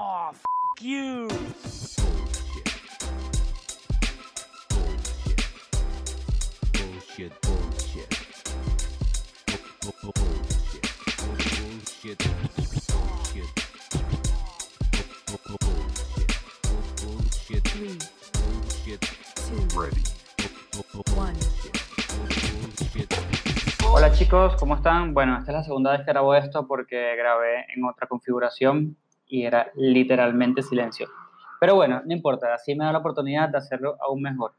Oh, f you. Bullshit, bullshit. Bu- bu- Bullshit. Bullshit. Bullshit. Bu- bu- Bullshit. Bu- Bullshit. Three, Bullshit. two, Ready. One. Hola chicos, ¿cómo están? Bueno, esta es la segunda vez que grabo esto porque grabé en otra configuración y era literalmente silencio. Pero bueno, no importa, así me da la oportunidad de hacerlo aún mejor.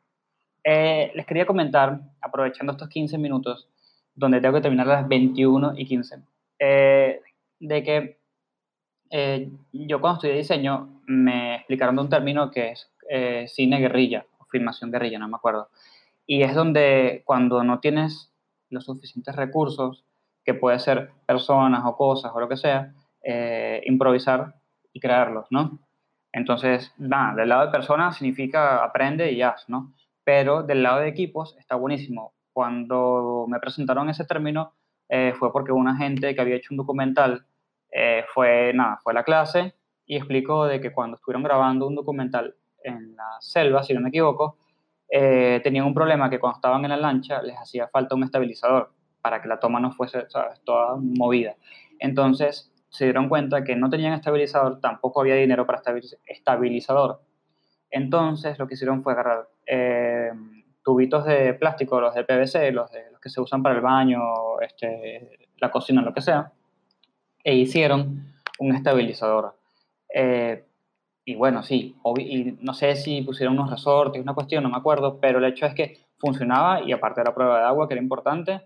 Eh, les quería comentar, aprovechando estos 15 minutos, donde tengo que terminar a las 21 y 15, eh, de que eh, yo cuando estudié diseño me explicaron de un término que es eh, cine guerrilla o filmación guerrilla, no me acuerdo. Y es donde cuando no tienes los suficientes recursos, que puede ser personas o cosas o lo que sea, eh, improvisar crearlos, ¿no? Entonces, nada, del lado de personas significa aprende y haz, ¿no? Pero del lado de equipos está buenísimo. Cuando me presentaron ese término, eh, fue porque una gente que había hecho un documental eh, fue, nada, fue a la clase y explicó de que cuando estuvieron grabando un documental en la selva, si no me equivoco, eh, tenían un problema que cuando estaban en la lancha les hacía falta un estabilizador para que la toma no fuese toda movida. Entonces se dieron cuenta que no tenían estabilizador, tampoco había dinero para estabiliz- estabilizador. Entonces lo que hicieron fue agarrar eh, tubitos de plástico, los de PVC, los, de, los que se usan para el baño, este, la cocina, lo que sea, e hicieron un estabilizador. Eh, y bueno, sí, y no sé si pusieron unos resortes, una cuestión, no me acuerdo, pero el hecho es que funcionaba y aparte de la prueba de agua, que era importante,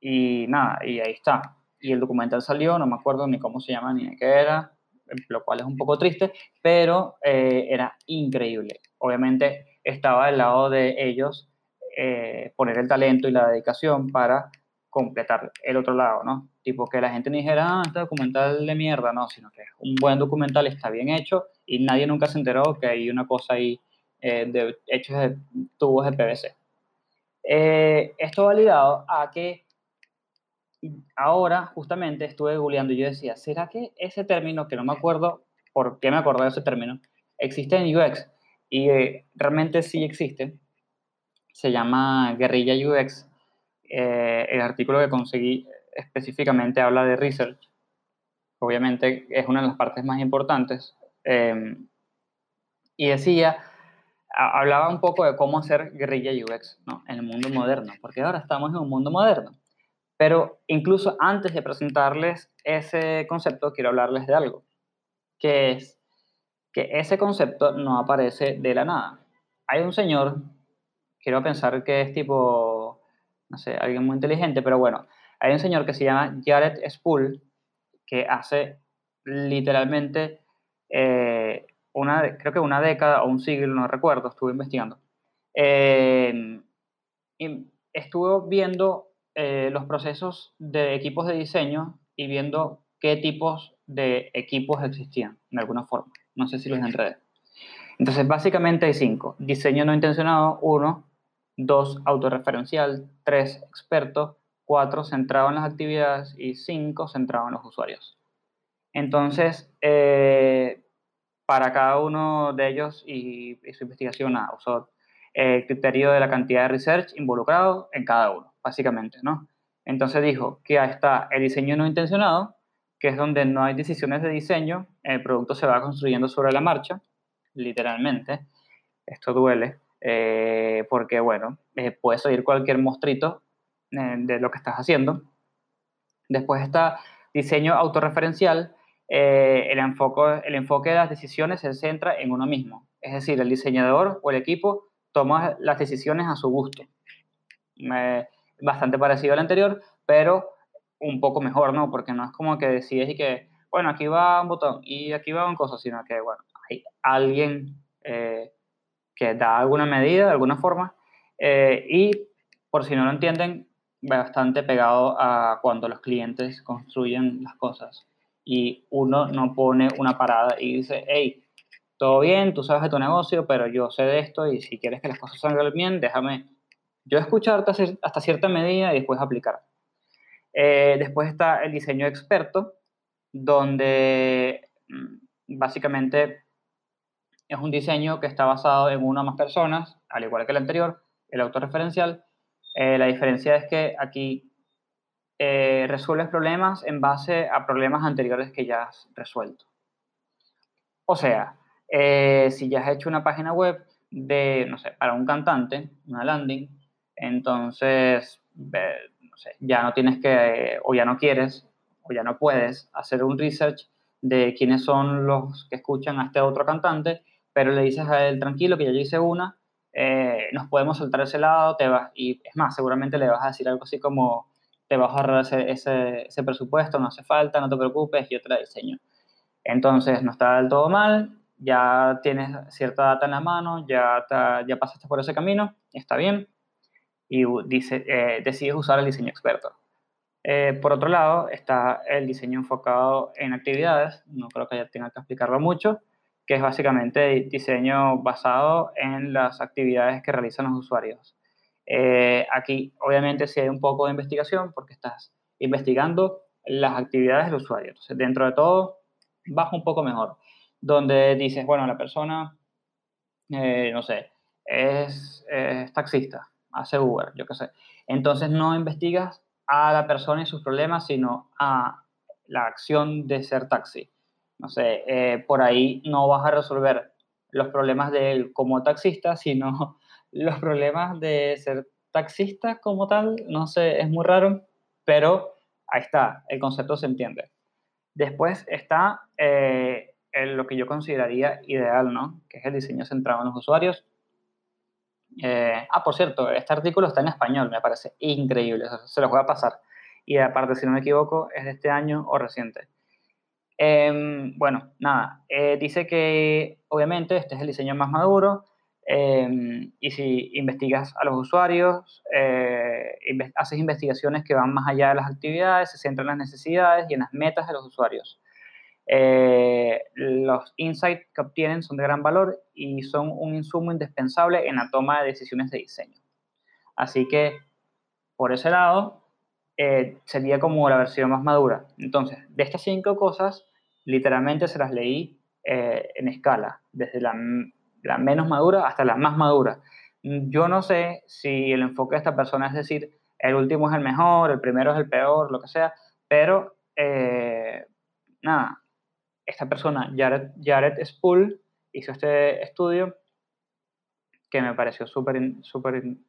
y nada, y ahí está. Y el documental salió, no me acuerdo ni cómo se llama ni de qué era, lo cual es un poco triste, pero eh, era increíble. Obviamente estaba del lado de ellos eh, poner el talento y la dedicación para completar el otro lado, ¿no? Tipo que la gente no dijera, ah, este documental de mierda, no, sino que es un buen documental, está bien hecho y nadie nunca se enteró que hay una cosa ahí eh, de, hechos de tubos de PVC. Eh, esto validado a que ahora justamente estuve googleando y yo decía, ¿será que ese término, que no me acuerdo por qué me acordé de ese término, existe en UX? Y eh, realmente sí existe. Se llama guerrilla UX. Eh, el artículo que conseguí específicamente habla de research. Obviamente es una de las partes más importantes. Eh, y decía, a- hablaba un poco de cómo hacer guerrilla UX ¿no? en el mundo moderno, porque ahora estamos en un mundo moderno. Pero incluso antes de presentarles ese concepto, quiero hablarles de algo, que es que ese concepto no aparece de la nada. Hay un señor, quiero pensar que es tipo, no sé, alguien muy inteligente, pero bueno, hay un señor que se llama Jared Spool, que hace literalmente eh, una, creo que una década o un siglo, no recuerdo, estuve investigando. Eh, y estuve viendo eh, los procesos de equipos de diseño y viendo qué tipos de equipos existían, de alguna forma. No sé si los enredé. Entonces, básicamente hay cinco. Diseño no intencionado, uno. Dos, autorreferencial. Tres, experto. Cuatro, centrado en las actividades. Y cinco, centrado en los usuarios. Entonces, eh, para cada uno de ellos y, y su investigación ah, usó el criterio de la cantidad de research involucrado en cada uno, básicamente, ¿no? Entonces dijo que ahí está el diseño no intencionado, que es donde no hay decisiones de diseño, el producto se va construyendo sobre la marcha, literalmente. Esto duele, eh, porque, bueno, eh, puedes oír cualquier mostrito eh, de lo que estás haciendo. Después está diseño autorreferencial, eh, el, enfoque, el enfoque de las decisiones se centra en uno mismo. Es decir, el diseñador o el equipo toma las decisiones a su gusto. Bastante parecido al anterior, pero un poco mejor, ¿no? Porque no es como que decides y que, bueno, aquí va un botón y aquí va un cosa, sino que, bueno, hay alguien eh, que da alguna medida, de alguna forma, eh, y por si no lo entienden, bastante pegado a cuando los clientes construyen las cosas y uno no pone una parada y dice, hey, todo bien, tú sabes de tu negocio, pero yo sé de esto y si quieres que las cosas salgan bien, déjame yo escucharte hasta cier- hasta cierta medida y después aplicar. Eh, después está el diseño experto, donde mm, básicamente es un diseño que está basado en una o más personas, al igual que el anterior, el autorreferencial. Eh, la diferencia es que aquí eh, resuelves problemas en base a problemas anteriores que ya has resuelto. O sea, eh, si ya has hecho una página web de, no sé, para un cantante, una landing, entonces, ya no tienes que, o ya no quieres, o ya no puedes hacer un research de quiénes son los que escuchan a este otro cantante, pero le dices a él, tranquilo, que ya yo hice una, eh, nos podemos saltar ese lado, te vas, y es más, seguramente le vas a decir algo así como, te vas a ahorrar ese presupuesto, no hace falta, no te preocupes, yo te la diseño. Entonces, no está del todo mal, ya tienes cierta data en la mano, ya, ya pasaste por ese camino, está bien, y dice, eh, decides usar el diseño experto. Eh, por otro lado, está el diseño enfocado en actividades, no creo que ya tenga que explicarlo mucho, que es básicamente diseño basado en las actividades que realizan los usuarios. Eh, aquí, obviamente, sí hay un poco de investigación porque estás investigando las actividades del usuario. Entonces, dentro de todo, baja un poco mejor. Donde dices, bueno, la persona, eh, no sé, es, taxista, hace Uber, yo qué sé. Entonces, no investigas a la persona y sus problemas, sino a la acción de ser taxi. No sé, eh, por ahí no vas a resolver los problemas de él como taxista, sino los problemas de ser taxista como tal. No sé, es muy raro, pero ahí está, el concepto se entiende. Después está eh, lo que yo consideraría ideal, ¿no? Que es el diseño centrado en los usuarios. Eh, ah, por cierto, este artículo está en español, me parece increíble, se lo voy a pasar. Y aparte, si no me equivoco, es de este año o reciente. Em, bueno, nada, eh, dice que obviamente este es el diseño más maduro em, y si investigas a los usuarios, eh, haces investigaciones que van más allá de las actividades, se centran en las necesidades y en las metas de los usuarios. Eh, los insights que obtienen son de gran valor y son un insumo indispensable en la toma de decisiones de diseño. Así que, por ese lado, sería como la versión más madura. Entonces, de estas cinco cosas, literalmente se las leí eh, en escala, desde la, menos madura hasta la más madura. Yo no sé si el enfoque de esta persona es decir, el último es el mejor, el primero es el peor, lo que sea, pero eh, nada, esta persona, Jared, Jared Spool, hizo este estudio que me pareció súper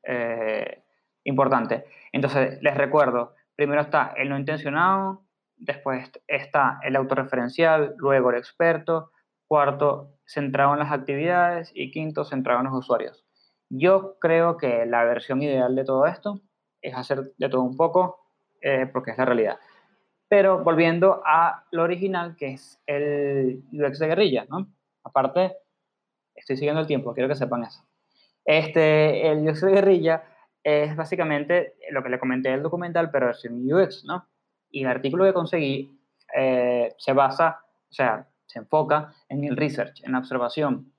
eh, importante. Entonces, les recuerdo, primero está el no intencionado, Después está el autorreferencial, luego el experto, cuarto, centrado en las actividades y quinto, centrado en los usuarios. Yo creo que la versión ideal de todo esto es hacer de todo un poco, eh, porque es la realidad. Pero volviendo a lo original, que es el UX de guerrilla, ¿no? Aparte, estoy siguiendo el tiempo, quiero que sepan eso. Este, el UX de guerrilla es básicamente lo que le comenté el documental, pero es un UX, ¿no? Y el artículo que conseguí eh, se basa, o sea, se enfoca en el research, en la observación.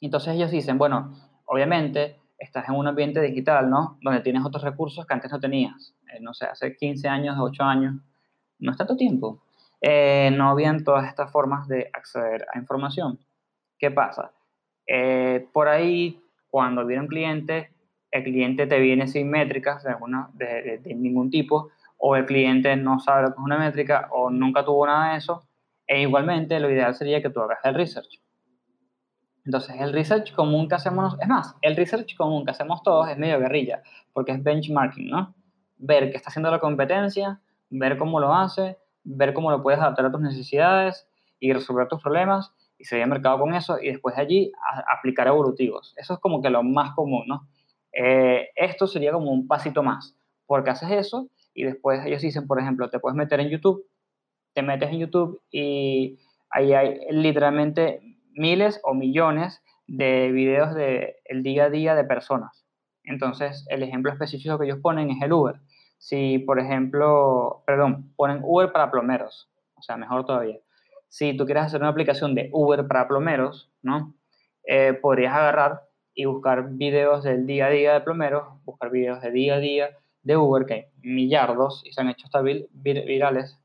Entonces ellos dicen, bueno, obviamente estás en un ambiente digital, ¿no? Donde tienes otros recursos que antes no tenías. Eh, no sé, hace 15 años, 8 años, no es tanto tiempo. Eh, no habían todas estas formas de acceder a información. ¿Qué pasa? por ahí, cuando viene un cliente, el cliente te viene sin métricas de, alguna, ningún tipo, o el cliente no sabe lo que es una métrica o nunca tuvo nada de eso, e igualmente lo ideal sería que tú hagas el research. Entonces, el research común que hacemos, es más, el research común que hacemos todos es medio guerrilla, porque es benchmarking, ¿no? Ver qué está haciendo la competencia, ver cómo lo hace, ver cómo lo puedes adaptar a tus necesidades y resolver tus problemas y seguir al mercado con eso y después de allí aplicar evolutivos. Eso es como que lo más común, ¿no? Eh, esto sería como un pasito más, porque haces eso y después ellos dicen, por ejemplo, te puedes meter en YouTube, te metes en YouTube y ahí hay literalmente miles o millones de videos del el día a día de personas. Entonces, el ejemplo específico que ellos ponen es el Uber. Si, por ejemplo, perdón, ponen Uber para plomeros, o sea, mejor todavía. Si tú quieres hacer una aplicación de Uber para plomeros, ¿no? Eh, podrías agarrar y buscar videos del día a día de plomeros, buscar videos de día a día de Uber, que hay millardos y se han hecho hasta virales,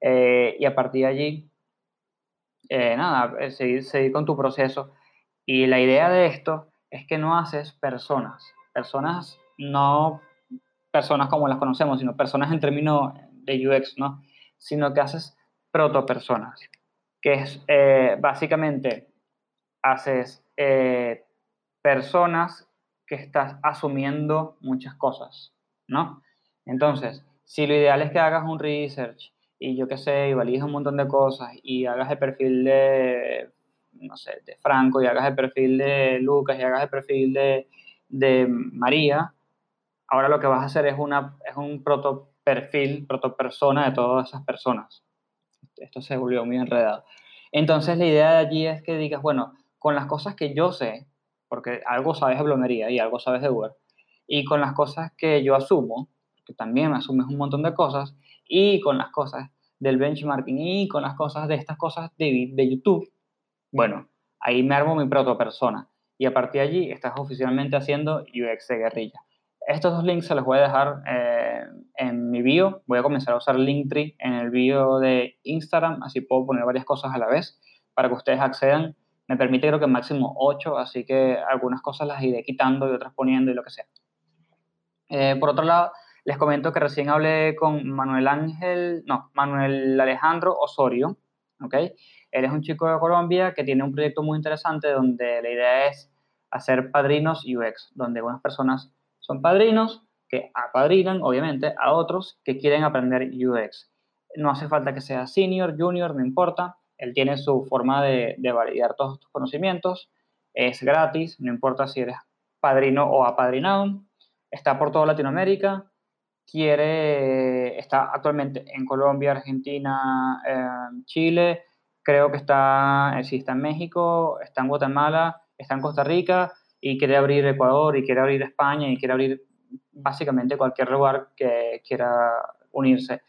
eh, y a partir de allí eh, nada, eh, seguir, seguir con tu proceso. Y la idea de esto es que no haces personas, personas no personas como las conocemos, sino personas en términos de UX, ¿no? Sino que haces protopersonas, que es eh, básicamente haces eh, personas que estás asumiendo muchas cosas, ¿no? Entonces, si lo ideal es que hagas un research y yo qué sé, y valides un montón de cosas y hagas el perfil de, no sé, de Franco y hagas el perfil de Lucas y hagas el perfil de, de María, ahora lo que vas a hacer es, una, es un proto perfil, proto persona de todas esas personas. Esto se volvió muy enredado. Entonces la idea de allí es que digas, bueno, con las cosas que yo sé, porque algo sabes de blomería y algo sabes de Uber, y con las cosas que yo asumo, que también asumes un montón de cosas, y con las cosas del benchmarking y con las cosas de estas cosas de, de YouTube, bueno, ahí me armo mi proto persona. Y a partir de allí estás oficialmente haciendo UX de guerrilla. Estos dos links se los voy a dejar eh, en mi bio. Voy a comenzar a usar Linktree en el bio de Instagram, así puedo poner varias cosas a la vez para que ustedes accedan. Me permite creo que máximo 8, así que algunas cosas las iré quitando y otras poniendo y lo que sea. Eh, por otro lado, les comento que recién hablé con Manuel Ángel, no, Manuel Alejandro Osorio, ¿ok? Él es un chico de Colombia que tiene un proyecto muy interesante donde la idea es hacer padrinos UX, donde unas personas son padrinos que apadrinan, obviamente, a otros que quieren aprender UX. No hace falta que sea senior, junior, no importa. Él tiene su forma de, validar todos estos conocimientos. Es gratis, no importa si eres padrino o apadrinado. Está por toda Latinoamérica. Quiere, está actualmente en Colombia, Argentina, eh, Chile. Creo que está, eh, sí, está en México, está en Guatemala, está en Costa Rica y quiere abrir Ecuador y quiere abrir España y quiere abrir básicamente cualquier lugar que quiera unirse.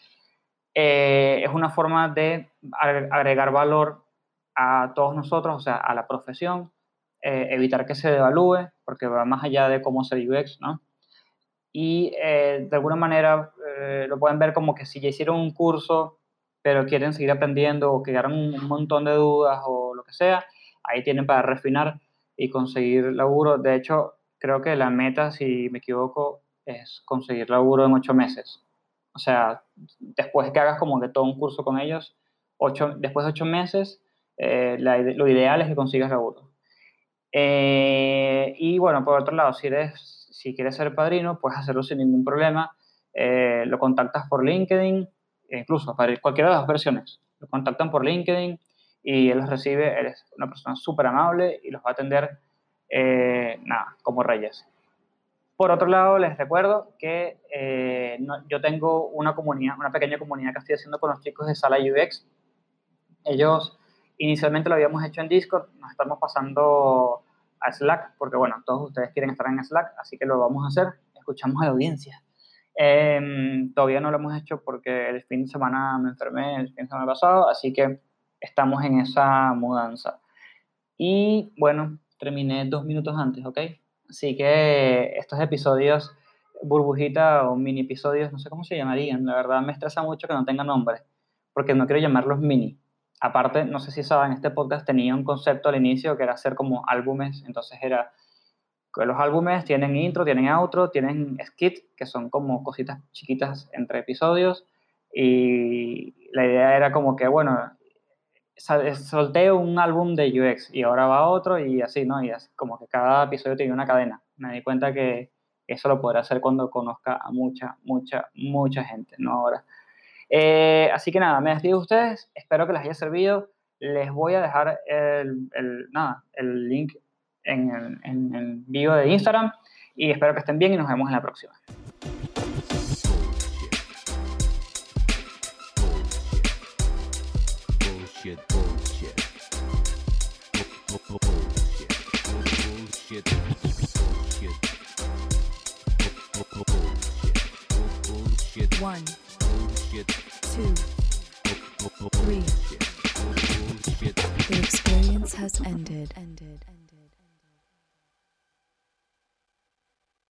Eh, es una forma de agregar valor a todos nosotros, o sea, a la profesión, eh, evitar que se devalúe, porque va más allá de cómo ser UX, ¿no? Y eh, de alguna manera lo pueden ver como que si ya hicieron un curso, pero quieren seguir aprendiendo o quedaron un montón de dudas o lo que sea, ahí tienen para refinar y conseguir laburo. De hecho, creo que la meta, si me equivoco, es conseguir laburo en ocho meses. O sea, después que hagas como que todo un curso con ellos, ocho, después de ocho meses, eh, lo ideal es que consigas laburo. Eh, y bueno, por otro lado, si, eres, si quieres ser padrino, puedes hacerlo sin ningún problema. Eh, lo contactas por LinkedIn, incluso para cualquiera de las versiones. Lo contactan por LinkedIn, y él los recibe, eres una persona súper amable y los va a atender, eh, nada, como reyes. Por otro lado, les recuerdo que eh, yo tengo una comunidad, una pequeña comunidad que estoy haciendo con los chicos de Sala UX. Ellos inicialmente lo habíamos hecho en Discord, nos estamos pasando a Slack, porque bueno, todos ustedes quieren estar en Slack, así que lo vamos a hacer. Escuchamos a la audiencia. Em, todavía no lo hemos hecho porque el fin de semana me enfermé, el fin de semana pasado, así que estamos en esa mudanza. Y bueno, terminé dos minutos antes, ¿ok? Así que estos episodios, burbujita o mini episodios, no sé cómo se llamarían, la verdad me estresa mucho que no tengan nombre, porque no quiero llamarlos mini. Aparte, no sé si saben, este podcast tenía un concepto al inicio que era hacer como álbumes, entonces era que los álbumes tienen intro, tienen outro, tienen skit, que son como cositas chiquitas entre episodios, y la idea era como que, bueno, solté un álbum de UX y ahora va otro y así, ¿no? Y como que cada episodio tiene una cadena. Me di cuenta que eso lo podré hacer cuando conozca a mucha, mucha, mucha gente, no ahora. Eh, así que nada, me despido de ustedes, espero que les haya servido. Les voy a dejar el, nada, el link en el, en video de Instagram y espero que estén bien y nos vemos en la próxima.